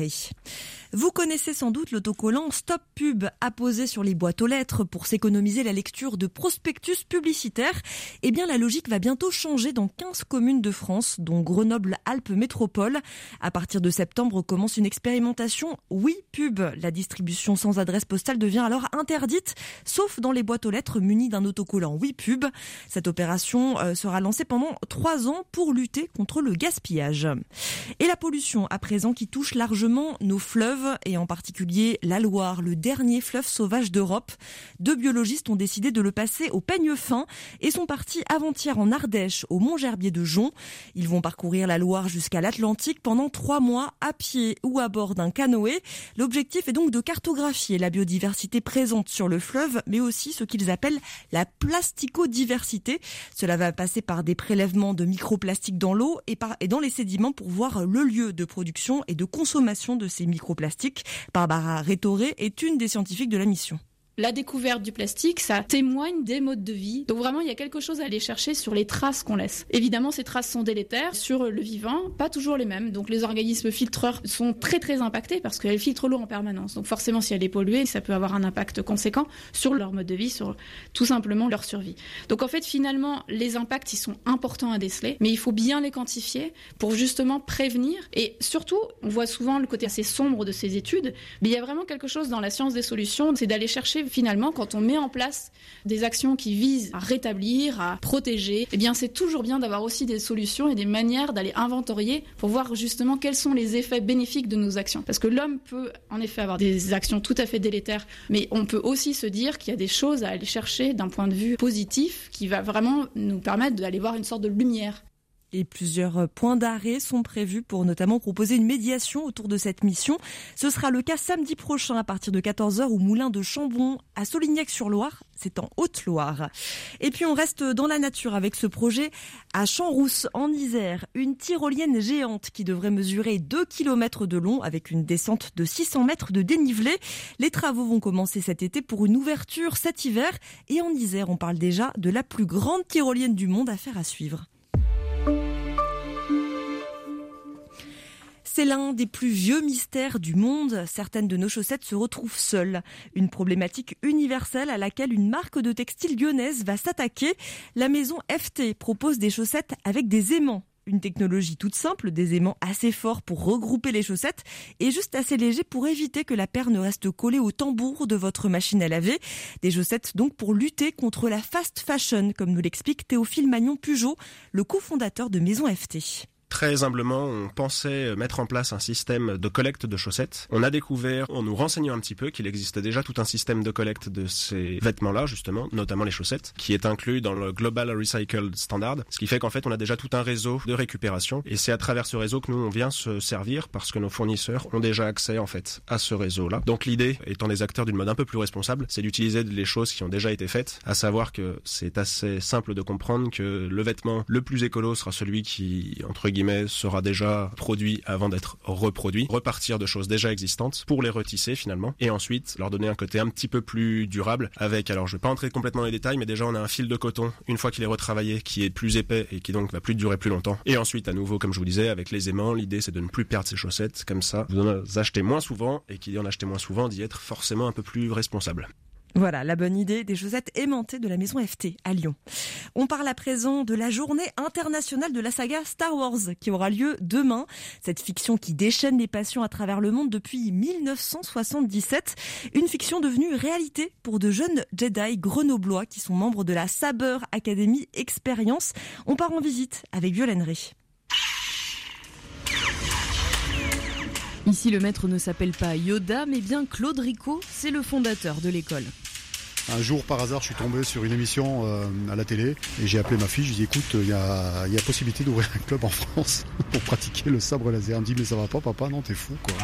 Vous connaissez sans doute l'autocollant Stop Pub apposé sur les boîtes aux lettres pour s'économiser la lecture de prospectus publicitaires. Eh bien, la logique va bientôt changer dans 15 communes de France, dont Grenoble-Alpes Métropole. À partir de septembre commence une expérimentation Oui Pub. La distribution sans adresse postale devient alors interdite, sauf dans les boîtes aux lettres munies d'un autocollant Oui Pub. Cette opération euh, sera lancée pendant trois ans pour lutter contre le gaspillage. Et la pollution à présent qui touche largement nos fleuves et en particulier la Loire, le dernier fleuve sauvage d'Europe. Deux biologistes ont décidé de le passer au peigne fin et sont partis avant-hier en Ardèche, au Mont-Gerbier de Jonc. Ils vont parcourir la Loire jusqu'à l'Atlantique pendant trois mois à pied ou à bord d'un canoë. L'objectif est donc de cartographier la biodiversité présente sur le fleuve, mais aussi ce qu'ils appellent la plasticodiversité. Cela va passer par des prélèvements de microplastiques dans l'eau et, et dans les sédiments pour voir le lieu de production et de consommation de ces microplastiques. Barbara Rétoré est une des scientifiques de la mission la découverte du plastique, ça témoigne des modes de vie. Donc vraiment, il y a quelque chose à aller chercher sur les traces qu'on laisse. Évidemment, ces traces sont délétères sur le vivant, pas toujours les mêmes. Donc les organismes filtreurs sont très très impactés parce qu'elles filtrent l'eau en permanence. Donc forcément, si elle est polluée, ça peut avoir un impact conséquent sur leur mode de vie, sur tout simplement leur survie. Donc en fait, finalement, les impacts, ils sont importants à déceler, mais il faut bien les quantifier pour justement prévenir. Et surtout, on voit souvent le côté assez sombre de ces études, mais il y a vraiment quelque chose dans la science des solutions, c'est d'aller chercher finalement, quand on met en place des actions qui visent à rétablir, à protéger, eh bien, c'est toujours bien d'avoir aussi des solutions et des manières d'aller inventorier pour voir justement quels sont les effets bénéfiques de nos actions. Parce que l'homme peut en effet avoir des actions tout à fait délétères, mais on peut aussi se dire qu'il y a des choses à aller chercher d'un point de vue positif qui va vraiment nous permettre d'aller voir une sorte de lumière et plusieurs points d'arrêt sont prévus pour notamment proposer une médiation autour de cette mission. Ce sera le cas samedi prochain à partir de 14h au Moulin de Chambon à Solignac-sur-Loire. C'est en Haute-Loire. Et puis on reste dans la nature avec ce projet à Champs-Rousse en Isère. Une tyrolienne géante qui devrait mesurer 2 km de long avec une descente de 600 mètres de dénivelé. Les travaux vont commencer cet été pour une ouverture cet hiver. Et en Isère, on parle déjà de la plus grande tyrolienne du monde à faire à suivre. C'est l'un des plus vieux mystères du monde. Certaines de nos chaussettes se retrouvent seules. Une problématique universelle à laquelle une marque de textile lyonnaise va s'attaquer. La maison FT propose des chaussettes avec des aimants une technologie toute simple, des aimants assez forts pour regrouper les chaussettes et juste assez légers pour éviter que la paire ne reste collée au tambour de votre machine à laver. Des chaussettes donc pour lutter contre la fast fashion, comme nous l'explique Théophile Magnon Pujot, le cofondateur de Maison FT. Très humblement, on pensait mettre en place un système de collecte de chaussettes. On a découvert, en nous renseignant un petit peu, qu'il existe déjà tout un système de collecte de ces vêtements-là, justement, notamment les chaussettes, qui est inclus dans le Global Recycled Standard. Ce qui fait qu'en fait, on a déjà tout un réseau de récupération. Et c'est à travers ce réseau que nous, on vient se servir parce que nos fournisseurs ont déjà accès, en fait, à ce réseau-là. Donc l'idée, étant des acteurs d'une mode un peu plus responsable, c'est d'utiliser les choses qui ont déjà été faites, à savoir que c'est assez simple de comprendre que le vêtement le plus écolo sera celui qui, entre sera déjà produit avant d'être reproduit, repartir de choses déjà existantes pour les retisser finalement et ensuite leur donner un côté un petit peu plus durable avec, alors je vais pas entrer complètement dans les détails, mais déjà on a un fil de coton une fois qu'il est retravaillé qui est plus épais et qui donc va plus durer plus longtemps. Et ensuite à nouveau, comme je vous disais, avec les aimants, l'idée c'est de ne plus perdre ses chaussettes, comme ça vous en achetez moins souvent et qui en acheter moins souvent d'y être forcément un peu plus responsable. Voilà, la bonne idée des chaussettes aimantées de la maison FT à Lyon. On parle à présent de la journée internationale de la saga Star Wars qui aura lieu demain. Cette fiction qui déchaîne les passions à travers le monde depuis 1977. Une fiction devenue réalité pour de jeunes Jedi grenoblois qui sont membres de la Saber Academy Experience. On part en visite avec Violaine Ici, le maître ne s'appelle pas Yoda, mais bien Claude Rico, c'est le fondateur de l'école. Un jour, par hasard, je suis tombé sur une émission euh, à la télé et j'ai appelé ma fille. Je lui ai dit écoute, il y a, y a possibilité d'ouvrir un club en France pour pratiquer le sabre laser. Elle me dit mais ça va pas, papa, non, t'es fou, quoi.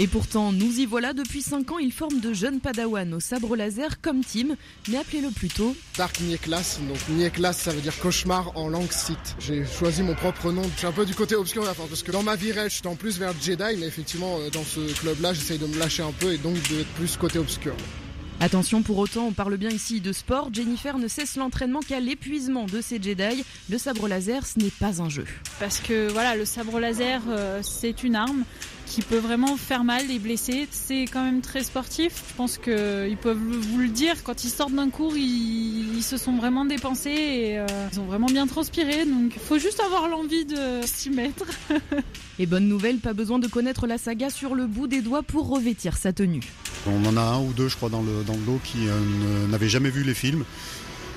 Et pourtant, nous y voilà depuis 5 ans, il forme de jeunes padawans au sabre laser comme team, mais appelez-le plutôt Dark Nieklas. Donc Nieklas, ça veut dire cauchemar en langue sith. J'ai choisi mon propre nom. Je suis un peu du côté obscur de la force, parce que dans ma vie réelle, je suis en plus vers Jedi, mais effectivement, euh, dans ce club-là, j'essaye de me lâcher un peu et donc d'être plus côté obscur. Attention pour autant, on parle bien ici de sport. Jennifer ne cesse l'entraînement qu'à l'épuisement de ses Jedi. Le sabre laser, ce n'est pas un jeu. Parce que voilà, le sabre laser, euh, c'est une arme qui peut vraiment faire mal et blesser. C'est quand même très sportif. Je pense qu'ils peuvent vous le dire. Quand ils sortent d'un cours, ils, se sont vraiment dépensés et euh, ils ont vraiment bien transpiré. Donc il faut juste avoir l'envie de s'y mettre. et bonne nouvelle, pas besoin de connaître la saga sur le bout des doigts pour revêtir sa tenue. On en a un ou deux, je crois, dans le, dans le lot qui euh, n'avaient jamais vu les films.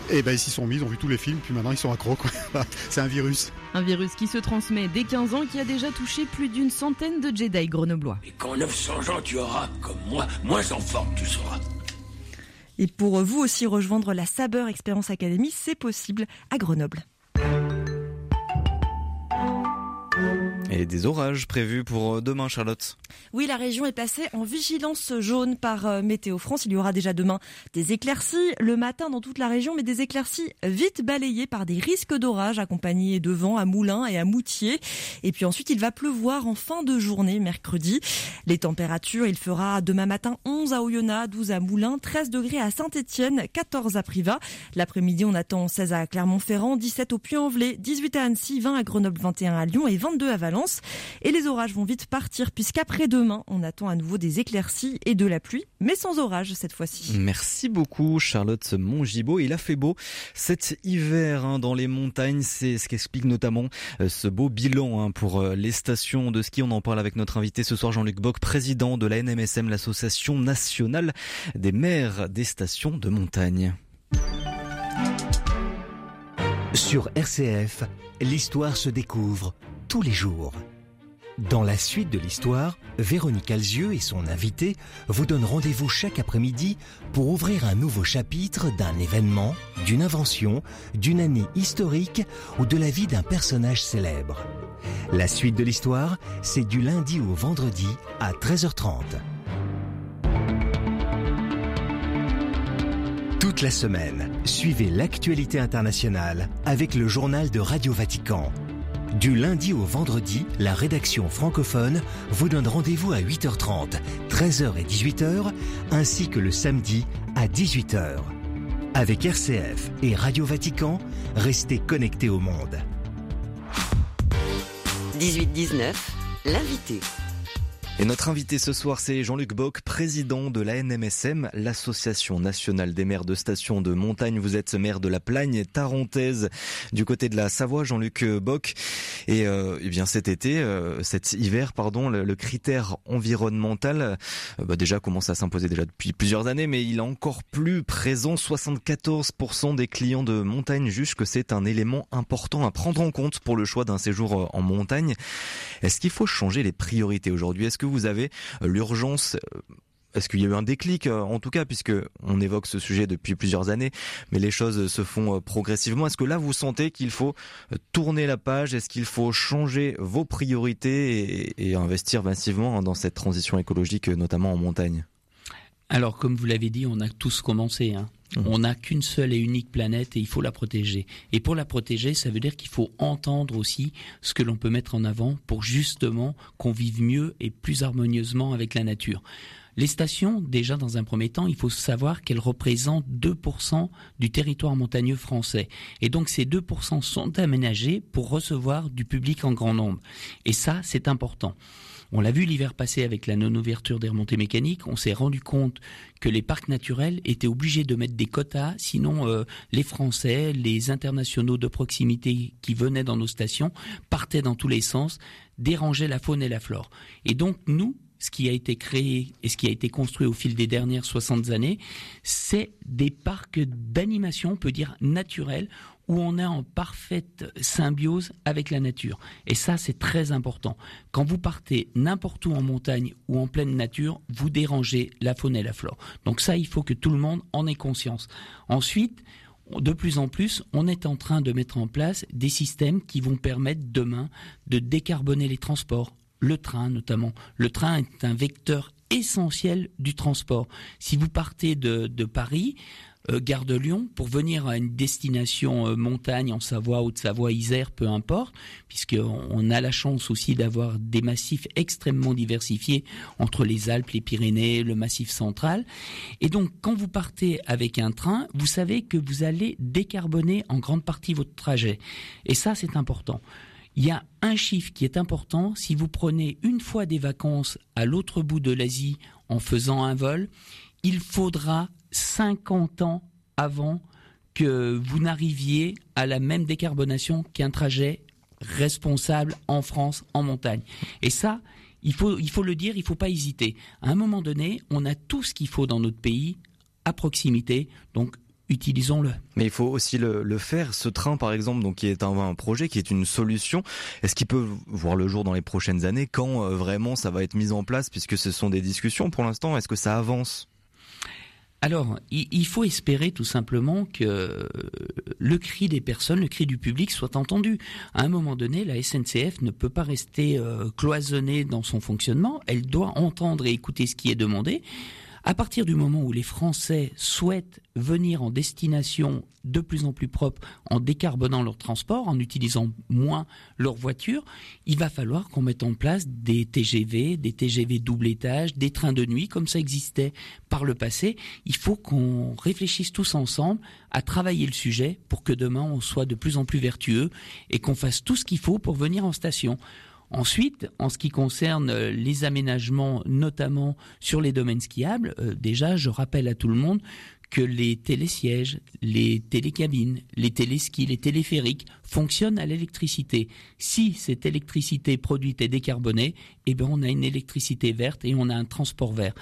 Et ben ils s'y sont mis, ils ont vu tous les films, puis maintenant ils sont accros. C'est un virus. Un virus qui se transmet dès 15 ans, qui a déjà touché plus d'une centaine de Jedi grenoblois. Et quand 900 ans tu auras, comme moi, moins en forme tu seras. Et pour vous aussi rejoindre la Saber Experience Academy, c'est possible à Grenoble. Et des orages prévus pour euh, demain, Charlotte. Oui, la région est passée en vigilance jaune par euh, Météo France. Il y aura déjà demain des éclaircies le matin dans toute la région, mais des éclaircies vite balayées par des risques d'orage accompagnés de vent à Moulins et à Moutier. Et puis ensuite, il va pleuvoir en fin de journée, mercredi. Les températures, il fera demain matin 11 à Oyonnax, 12 à Moulins, 13 degrés à Saint-Etienne, 14 à Privas. L'après-midi, on attend 16 à Clermont-Ferrand, 17 au Puy-en-Velay, 18 à Annecy, 20 à Grenoble, 21 à Lyon et 22 à Valence. Et les orages vont vite partir puisqu'après-demain, on attend à nouveau des éclaircies et de la pluie, mais sans orage cette fois-ci. Merci beaucoup Charlotte Mongibaud. Il a fait beau cet hiver hein, dans les montagnes. C'est ce qu'explique notamment euh, ce beau bilan hein, pour euh, les stations de ski. On en parle avec notre invité ce soir Jean-Luc Bock, président de la NMSM, l'association nationale des maires des stations de montagne. Sur RCF, l'histoire se découvre tous les jours. Dans la suite de l'histoire, Véronique Alzieux et son invité vous donnent rendez-vous chaque après-midi pour ouvrir un nouveau chapitre d'un événement, d'une invention, d'une année historique ou de la vie d'un personnage célèbre. La suite de l'histoire, c'est du lundi au vendredi à 13h30. Toute la semaine, suivez l'actualité internationale avec le journal de Radio Vatican du lundi au vendredi, la rédaction francophone vous donne rendez-vous à 8h30, 13h et 18h, ainsi que le samedi à 18h. Avec RCF et Radio Vatican, restez connectés au monde. 18-19, l'invité. Et notre invité ce soir, c'est Jean-Luc Bock, président de la NMSM, l'Association nationale des maires de stations de montagne. Vous êtes maire de la Plagne tarontaise du côté de la Savoie, Jean-Luc Bock. Et euh, eh bien cet été, euh, cet hiver, pardon, le, critère environnemental euh, bah déjà commence à s'imposer déjà depuis plusieurs années, mais il est encore plus présent. 74% des clients de montagne jugent que c'est un élément important à prendre en compte pour le choix d'un séjour en montagne. Est-ce qu'il faut changer les priorités aujourd'hui? Vous avez euh, l'urgence euh, est-ce qu'il y a eu un déclic euh, en tout cas puisque on évoque ce sujet depuis plusieurs années mais les choses se font progressivement. Est-ce que là vous sentez qu'il faut tourner la page? Est-ce qu'il faut changer vos priorités et, investir massivement dans cette transition écologique notamment en montagne? Alors comme vous l'avez dit on a tous commencé hein. Mmh. On n'a qu'une seule et unique planète et il faut la protéger. Et pour la protéger, ça veut dire qu'il faut entendre aussi ce que l'on peut mettre en avant pour justement qu'on vive mieux et plus harmonieusement avec la nature. Les stations, déjà dans un premier temps, il faut savoir qu'elles représentent 2% du territoire montagneux français. Et donc ces 2% sont aménagés pour recevoir du public en grand nombre. Et ça, c'est important. On l'a vu l'hiver passé avec la non-ouverture des remontées mécaniques. On s'est rendu compte que les parcs naturels étaient obligés de mettre des quotas, sinon euh, les Français, les internationaux de proximité qui venaient dans nos stations partaient dans tous les sens, dérangeaient la faune et la flore. Et donc nous, ce qui a été créé et ce qui a été construit au fil des dernières 60 années, c'est des parcs d'animation, on peut dire naturels, où on est en parfaite symbiose avec la nature. Et ça, c'est très important. Quand vous partez n'importe où en montagne ou en pleine nature, vous dérangez la faune et la flore. Donc ça, il faut que tout le monde en ait conscience. Ensuite, de plus en plus, on est en train de mettre en place des systèmes qui vont permettre demain de décarboner les transports, le train notamment. Le train est un vecteur essentiel du transport. Si vous partez de, Paris, gare de Lyon, pour venir à une destination euh, montagne en Savoie, Haute-Savoie, Isère, peu importe, puisqu'on on a la chance aussi d'avoir des massifs extrêmement diversifiés entre les Alpes, les Pyrénées, le massif central. Et donc, quand vous partez avec un train, vous savez que vous allez décarboner en grande partie votre trajet. Et ça, c'est important. Il y a un chiffre qui est important. Si vous prenez une fois des vacances à l'autre bout de l'Asie en faisant un vol, il faudra 50 ans avant que vous n'arriviez à la même décarbonation qu'un trajet responsable en France en montagne. Et ça, il faut, le dire, il ne faut pas hésiter. À un moment donné, on a tout ce qu'il faut dans notre pays à proximité. Donc utilisons-le. Mais il faut aussi le, faire. Ce train, par exemple, donc qui est un, projet, qui est une solution. Est-ce qu'il peut voir le jour dans les prochaines années? Quand euh, vraiment ça va être mis en place, puisque ce sont des discussions pour l'instant Est-ce que ça avance? Alors, il faut espérer tout simplement que le cri des personnes, le cri du public soit entendu. À un moment donné, la SNCF ne peut pas rester euh, cloisonnée dans son fonctionnement. Elle doit entendre et écouter ce qui est demandé. À partir du moment où les Français souhaitent venir en destination de plus en plus propre en décarbonant leur transport, en utilisant moins leur voiture, il va falloir qu'on mette en place des TGV, des TGV double étage, des trains de nuit comme ça existait par le passé. Il faut qu'on réfléchisse tous ensemble à travailler le sujet pour que demain on soit de plus en plus vertueux et qu'on fasse tout ce qu'il faut pour venir en station. Ensuite, en ce qui concerne euh, les aménagements, notamment sur les domaines skiables, euh, déjà, je rappelle à tout le monde que les télésièges, les télécabines, les téléskis, les téléphériques fonctionnent à l'électricité. Si cette électricité produite est décarbonée, eh bien on a une électricité verte et on a un transport vert.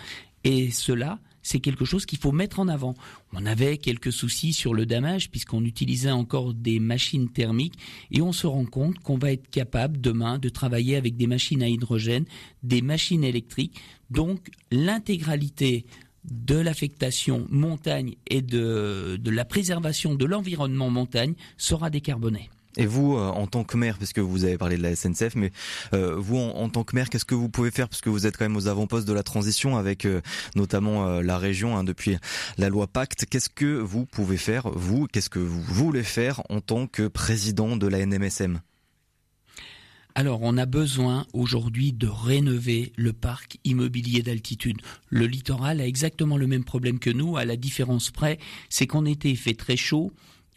Et cela, c'est quelque chose qu'il faut mettre en avant. On avait quelques soucis sur le damage puisqu'on utilisait encore des machines thermiques et on se rend compte qu'on va être capable demain de travailler avec des machines à hydrogène, des machines électriques. Donc l'intégralité de l'affectation montagne et de, de la préservation de l'environnement montagne sera décarbonée. Et vous, euh, en tant que maire, parce que vous avez parlé de la SNCF, mais euh, vous, en, tant que maire, qu'est-ce que vous pouvez faire, parce que vous êtes quand même aux avant-postes de la transition avec euh, notamment la région hein, depuis la loi Pacte. Qu'est-ce que vous pouvez faire, vous? Qu'est-ce que vous voulez faire en tant que président de la NMSM alors, on a besoin aujourd'hui de rénover le parc immobilier d'altitude. Le littoral a exactement le même problème que nous, à la différence près, c'est qu'en été il fait très chaud,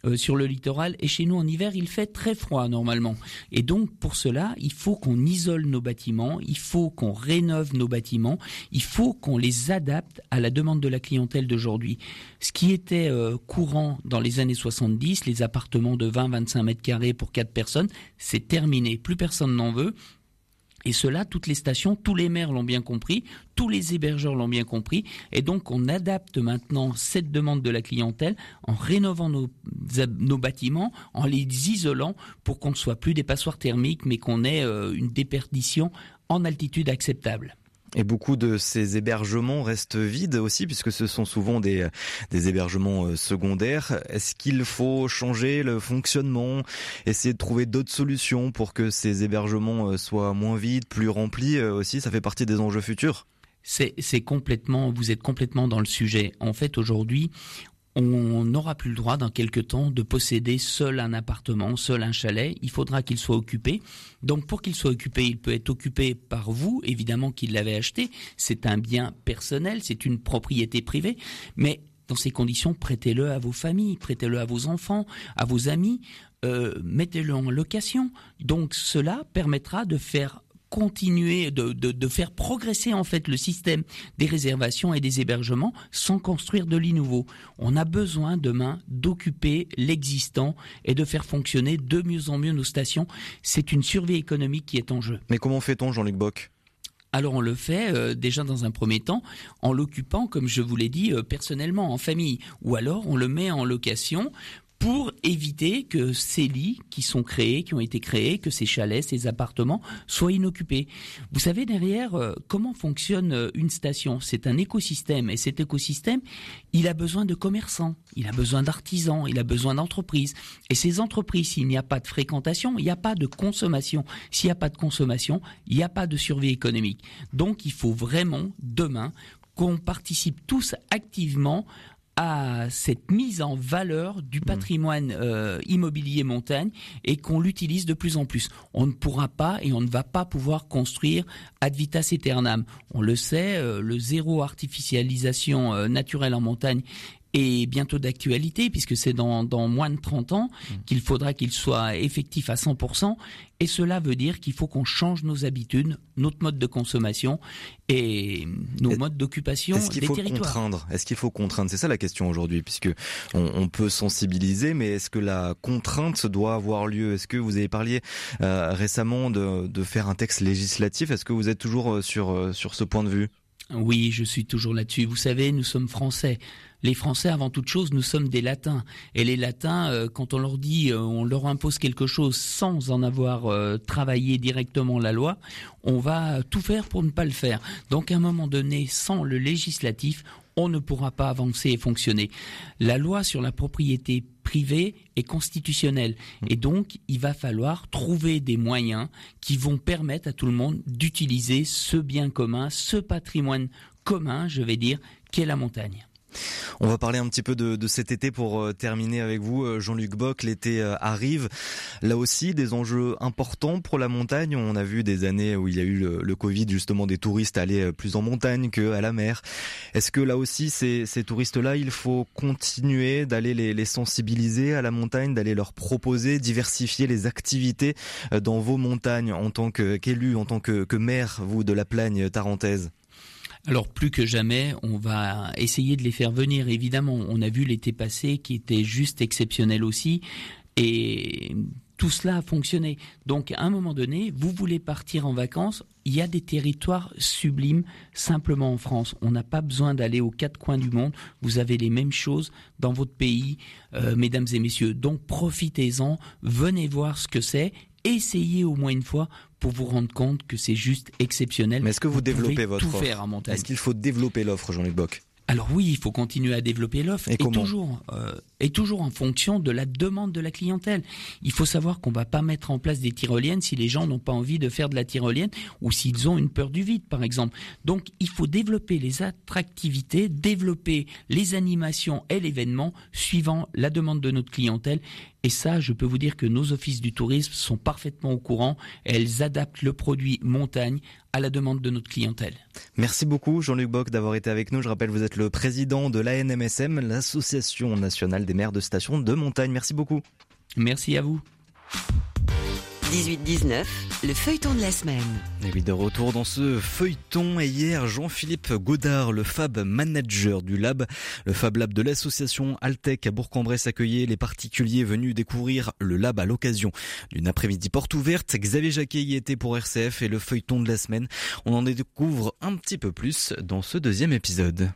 euh, sur le littoral. Et chez nous, en hiver, il fait très froid normalement. Et donc, pour cela, il faut qu'on isole nos bâtiments, il faut qu'on rénove nos bâtiments, il faut qu'on les adapte à la demande de la clientèle d'aujourd'hui. Ce qui était euh, courant dans les années 70, les appartements de 20-25 mètres carrés pour quatre personnes, c'est terminé. Plus personne n'en veut. Et cela, toutes les stations, tous les maires l'ont bien compris, tous les hébergeurs l'ont bien compris. Et donc, on adapte maintenant cette demande de la clientèle en rénovant nos, bâtiments, en les isolant pour qu'on ne soit plus des passoires thermiques, mais qu'on ait euh, une déperdition en altitude acceptable. Et beaucoup de ces hébergements restent vides aussi, puisque ce sont souvent des, des hébergements euh, secondaires. Est-ce qu'il faut changer le fonctionnement, essayer de trouver d'autres solutions pour que ces hébergements euh, soient moins vides, plus remplis euh, aussi? Ça fait partie des enjeux futurs c'est complètement, vous êtes complètement dans le sujet. En fait, aujourd'hui, on n'aura plus le droit dans quelques temps de posséder seul un appartement, seul un chalet. Il faudra qu'il soit occupé. Donc pour qu'il soit occupé, il peut être occupé par vous, évidemment qu'il l'avait acheté. C'est un bien personnel, c'est une propriété privée. Mais dans ces conditions, prêtez-le à vos familles, prêtez-le à vos enfants, à vos amis, euh, mettez-le en location. Donc cela permettra de faire continuer de, de, de, faire progresser en fait le système des réservations et des hébergements sans construire de lits nouveaux. On a besoin demain d'occuper l'existant et de faire fonctionner de mieux en mieux nos stations. C'est une survie économique qui est en jeu. Mais comment fait-on, Jean-Luc Bock alors on le fait euh, déjà dans un premier temps en l'occupant, comme je vous l'ai dit, euh, personnellement, en famille, ou alors on le met en location pour éviter que ces lits qui sont créés, qui ont été créés, que ces chalets, ces appartements soient inoccupés. Vous savez derrière euh, comment fonctionne euh, une station? C'est un écosystème et cet écosystème, il a besoin de commerçants, il a besoin d'artisans, il a besoin d'entreprises. Et ces entreprises, s'il n'y a pas de fréquentation, il n'y a pas de consommation. S'il n'y a pas de consommation, il n'y a pas de survie économique. Donc il faut vraiment demain qu'on participe tous activement à cette mise en valeur du mmh. patrimoine euh, immobilier montagne et qu'on l'utilise de plus en plus. On ne pourra pas et on ne va pas pouvoir construire ad vitas aeternam. On le sait, euh, le zéro artificialisation euh, naturelle en montagne est bientôt d'actualité puisque c'est dans, dans, moins de 30 ans mmh. qu'il faudra qu'il soit effectif à 100% et cela veut dire qu'il faut qu'on change nos habitudes, notre mode de consommation et nos modes d'occupation Est-ce qu'il faut contraindre? Est-ce qu'il faut contraindre? C'est ça la question aujourd'hui, puisque on, on, peut sensibiliser, mais est-ce que la contrainte doit avoir lieu? Est-ce que vous avez parlé euh, récemment de, de, faire un texte législatif? Est-ce que vous êtes toujours euh, sur, euh, sur ce point de vue? Oui, je suis toujours là-dessus. Vous savez, nous sommes français. Les Français, avant toute chose, nous sommes des Latins. Et les Latins, euh, quand on leur dit, euh, on leur impose quelque chose sans en avoir euh, travaillé directement la loi, on va tout faire pour ne pas le faire. Donc, à un moment donné, sans le législatif, on ne pourra pas avancer et fonctionner. La loi sur la propriété privée est constitutionnelle. Mmh. Et donc, il va falloir trouver des moyens qui vont permettre à tout le monde d'utiliser ce bien commun, ce patrimoine commun, je vais dire, qu'est la montagne. On va parler un petit peu de, cet été pour euh, terminer avec vous, euh, Jean-Luc Bock. L'été euh, arrive. Là aussi, des enjeux importants pour la montagne. On a vu des années où il y a eu le, Covid, justement, des touristes aller plus en montagne qu'à la mer. Est-ce que là aussi, ces, touristes-là, il faut continuer d'aller les, sensibiliser à la montagne, d'aller leur proposer, diversifier les activités dans vos montagnes en tant qu'élu, en tant que, que maire, vous, de la plagne tarentaise? Alors plus que jamais, on va essayer de les faire venir. Évidemment, on a vu l'été passé qui était juste exceptionnel aussi. Et tout cela a fonctionné. Donc à un moment donné, vous voulez partir en vacances, il y a des territoires sublimes simplement en France. On n'a pas besoin d'aller aux quatre coins du monde. Vous avez les mêmes choses dans votre pays, euh, mesdames et messieurs. Donc profitez-en, venez voir ce que c'est essayez au moins une fois pour vous rendre compte que c'est juste exceptionnel. Mais est-ce que vous, développez votre offre Est-ce qu'il faut développer l'offre, Jean-Luc Bock? Alors oui, il faut continuer à développer l'offre et, toujours euh, et toujours en fonction de la demande de la clientèle. Il faut savoir qu'on va pas mettre en place des tyroliennes si les gens n'ont pas envie de faire de la tyrolienne ou s'ils ont une peur du vide par exemple. Donc il faut développer les attractivités, développer les animations et l'événement suivant la demande de notre clientèle et ça, je peux vous dire que nos offices du tourisme sont parfaitement au courant. elles adaptent le produit montagne à la demande de notre clientèle. Merci beaucoup Jean-Luc Bock d'avoir été avec nous. Je rappelle, vous êtes le président de l'ANMSM, l'Association nationale des maires de stations de montagne. Merci beaucoup. Merci à vous. 18-19, le feuilleton de la semaine. Et oui, de retour dans ce feuilleton. Et hier, Jean-Philippe Godard, le Fab Manager du Lab, le Fab Lab de l'association Altec à Bourg-en-Bresse accueillait les particuliers venus découvrir le Lab à l'occasion d'une après-midi porte ouverte. Xavier Jacquet y était pour RCF et le feuilleton de la semaine. On en découvre un petit peu plus dans ce deuxième épisode.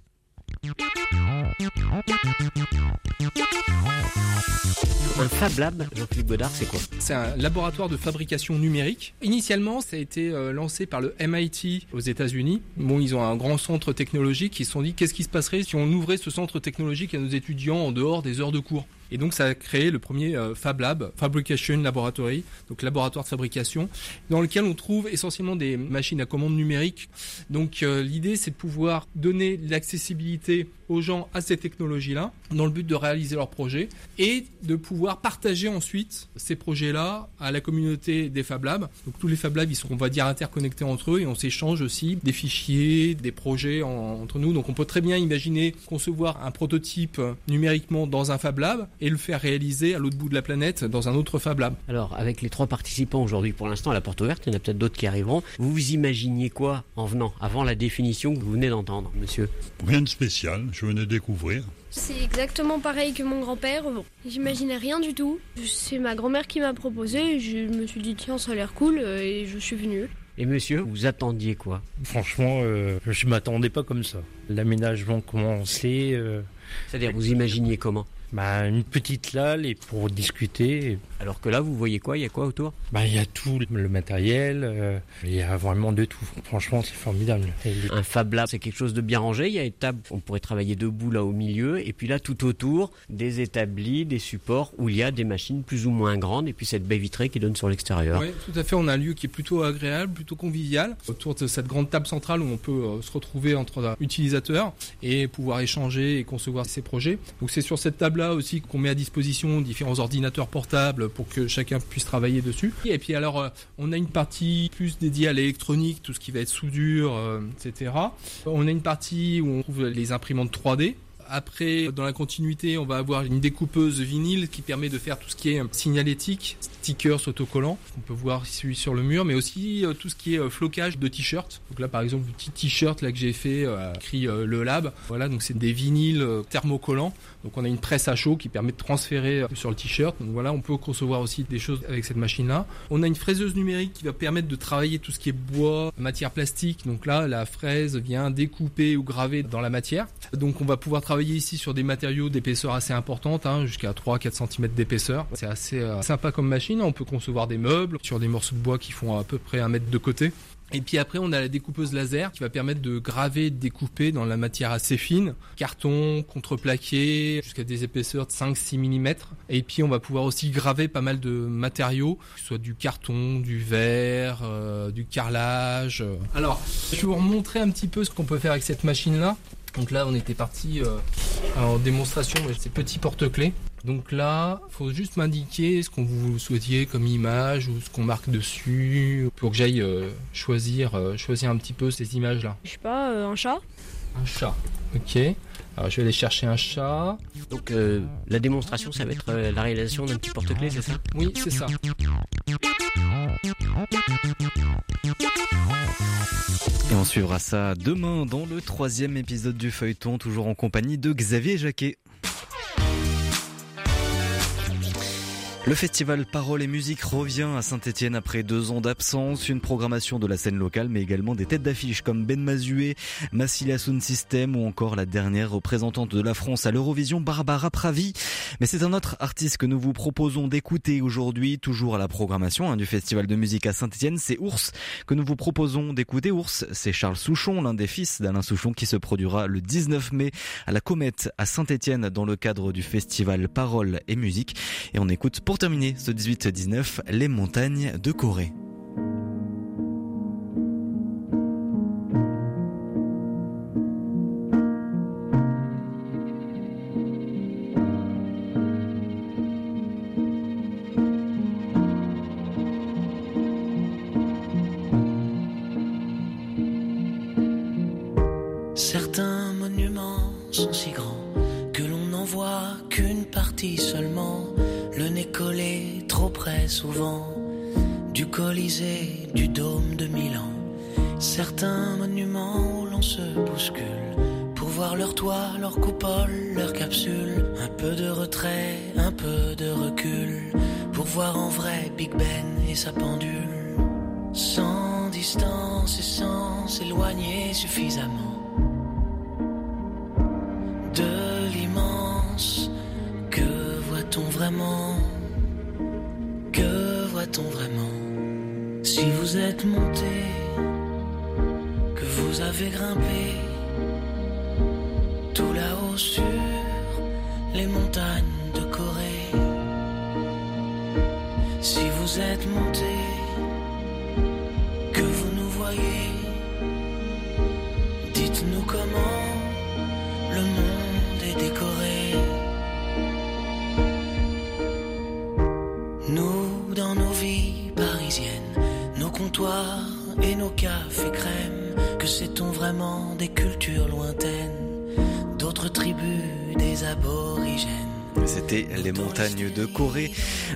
Un Fab Lab, Jean-Philippe Godard, c'est quoi C'est un laboratoire de fabrication numérique. Initialement, ça a été euh, lancé par le MIT aux États-Unis. Bon, ils ont un grand centre technologique. Ils se sont dit qu'est-ce qui se passerait si on ouvrait ce centre technologique à nos étudiants en dehors des heures de cours et donc ça a créé le premier euh, Fab Lab, Fabrication Laboratory, donc laboratoire de fabrication, dans lequel on trouve essentiellement des machines à commande numérique. Donc euh, l'idée c'est de pouvoir donner l'accessibilité aux gens à ces technologies-là, dans le but de réaliser leurs projets et de pouvoir partager ensuite ces projets-là à la communauté des Fab Labs. Donc tous les Fab Labs, ils sont, on va dire, interconnectés entre eux et on s'échange aussi des fichiers, des projets entre nous. Donc on peut très bien imaginer concevoir un prototype numériquement dans un Fab Lab et le faire réaliser à l'autre bout de la planète dans un autre Fab Lab. Alors, avec les trois participants aujourd'hui, pour l'instant, à la porte ouverte, il y en a peut-être d'autres qui arriveront. Vous vous imaginiez quoi en venant, avant la définition que vous venez d'entendre, monsieur? Rien de spécial, je venais découvrir. C'est exactement pareil que mon grand-père. Bon, j'imaginais rien du tout. C'est ma grand-mère qui m'a proposé. Je me suis dit tiens, ça a l'air cool euh, et je suis venu. Et monsieur, vous attendiez quoi? Franchement, euh, je m'attendais pas comme ça. L'aménagement commençait. Euh, C'est-à-dire, vous imaginiez comment? Bah, une petite lalle et pour discuter. Alors que là, vous voyez quoi? Il y a quoi autour? Bah, Il y a tout le matériel, euh, il y a vraiment de tout. Franchement, c'est formidable. Un Fab Lab, c'est quelque chose de bien rangé. Il y a une table, on pourrait travailler debout là au milieu. Et puis là, tout autour, des établis, des supports où il y a des machines plus ou moins grandes. Et puis cette baie vitrée qui donne sur l'extérieur. Oui, tout à fait. On a un lieu qui est plutôt agréable, plutôt convivial. Autour de cette grande table centrale où on peut euh, se retrouver entre utilisateurs et pouvoir échanger et concevoir ses projets. Donc c'est sur cette table là aussi qu'on met à disposition différents ordinateurs portables pour que chacun puisse travailler dessus. Et puis alors, euh, on a une partie plus dédiée à l'électronique, tout ce qui va être soudure, euh, etc. On a une partie où on trouve les imprimantes 3D. Après, dans la continuité, on va avoir une découpeuse vinyle qui permet de faire tout ce qui est signalétique, stickers autocollants qu'on peut voir ici sur le mur, mais aussi euh, tout ce qui est euh, flocage de t-shirts. Donc là, par exemple, le petit t-shirt là que j'ai fait, euh, écrit le lab. Voilà, donc c'est des vinyles thermocollants. Donc on a une presse à chaud qui permet de transférer sur le t-shirt. Donc voilà, on peut concevoir aussi des choses avec cette machine-là. On a une fraiseuse numérique qui va permettre de travailler tout ce qui est bois, matière plastique. Donc là, la fraise vient découper ou graver dans la matière. Donc on va pouvoir travailler ici sur des matériaux d'épaisseur assez importante, hein, jusqu'à 3-4 cm d'épaisseur. C'est assez sympa comme machine. On peut concevoir des meubles sur des morceaux de bois qui font à peu près un mètre de côté. Et puis après, on a la découpeuse laser qui va permettre de graver et de découper dans la matière assez fine, carton, contreplaqué, jusqu'à des épaisseurs de 5-6 mm. Et puis on va pouvoir aussi graver pas mal de matériaux, que ce soit du carton, du verre, euh, du carrelage. Alors, je vais vous remontrer un petit peu ce qu'on peut faire avec cette machine-là. Donc là, on était parti euh, en démonstration de ces petits porte-clés. Donc là, il faut juste m'indiquer ce qu'on vous souhaitiez comme image ou ce qu'on marque dessus pour que j'aille euh, choisir, euh, choisir un petit peu ces images-là. Je sais pas, un chat? Un chat, ok. Alors je vais aller chercher un chat. Donc la démonstration, ça va être la réalisation d'un petit porte-clés, c'est ça? Oui, c'est ça. Et on suivra ça demain dans le troisième épisode du feuilleton, toujours en compagnie de Xavier Jacquet. Le festival Parole et Musique revient à Saint-Etienne après deux ans d'absence. Une programmation de la scène locale, mais également des têtes d'affiche comme Ben Mazué, Massilia Sound System ou encore la dernière représentante de la France à l'Eurovision, Barbara Pravi. Mais c'est un autre artiste que nous vous proposons d'écouter aujourd'hui, toujours à la programmation hein, du festival de musique à Saint-Etienne. C'est Ours que nous vous proposons d'écouter. Ours, c'est Charles Souchon, l'un des fils d'Alain Souchon qui se produira le 19 mai à la Comète à Saint-Etienne dans le cadre du festival Parole et Musique. Et on écoute pour terminer ce 18-19, les montagnes de Corée. Leur coupole, leur capsule. Un peu de retrait, un peu de recul pour voir en vrai Big Ben et sa pendule. Sans distance et sans s'éloigner suffisamment de l'immense. Que voit-on vraiment? Que voit-on vraiment? Si vous êtes monté, que vous avez grimpé sur les montagnes de Corée. Si vous êtes monté, que vous nous voyez, dites-nous comment le monde est décoré. Nous, dans nos vies parisiennes, nos comptoirs et nos cafés crèmes, que sait-on vraiment des cultures lointaines, C'était les montagnes de Corée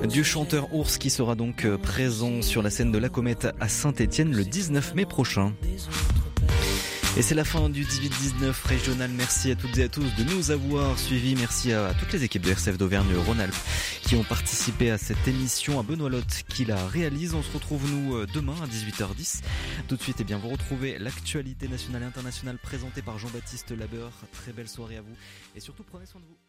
du chanteur Ours qui sera donc présent sur la scène de la comète à Saint-Étienne le 19 mai prochain. Et c'est la fin du 18-19 régional. Merci à toutes et à tous de nous avoir suivis. Merci à toutes les équipes de RCF d'Auvergne-Rhône-Alpes qui ont participé à cette émission, à Benoît Lotte qui la réalise. On se retrouve nous demain à 18h10. Tout de suite, eh bien, vous retrouvez l'actualité nationale et internationale présentée par Jean-Baptiste Labeur. Très belle soirée à vous et surtout prenez soin de vous.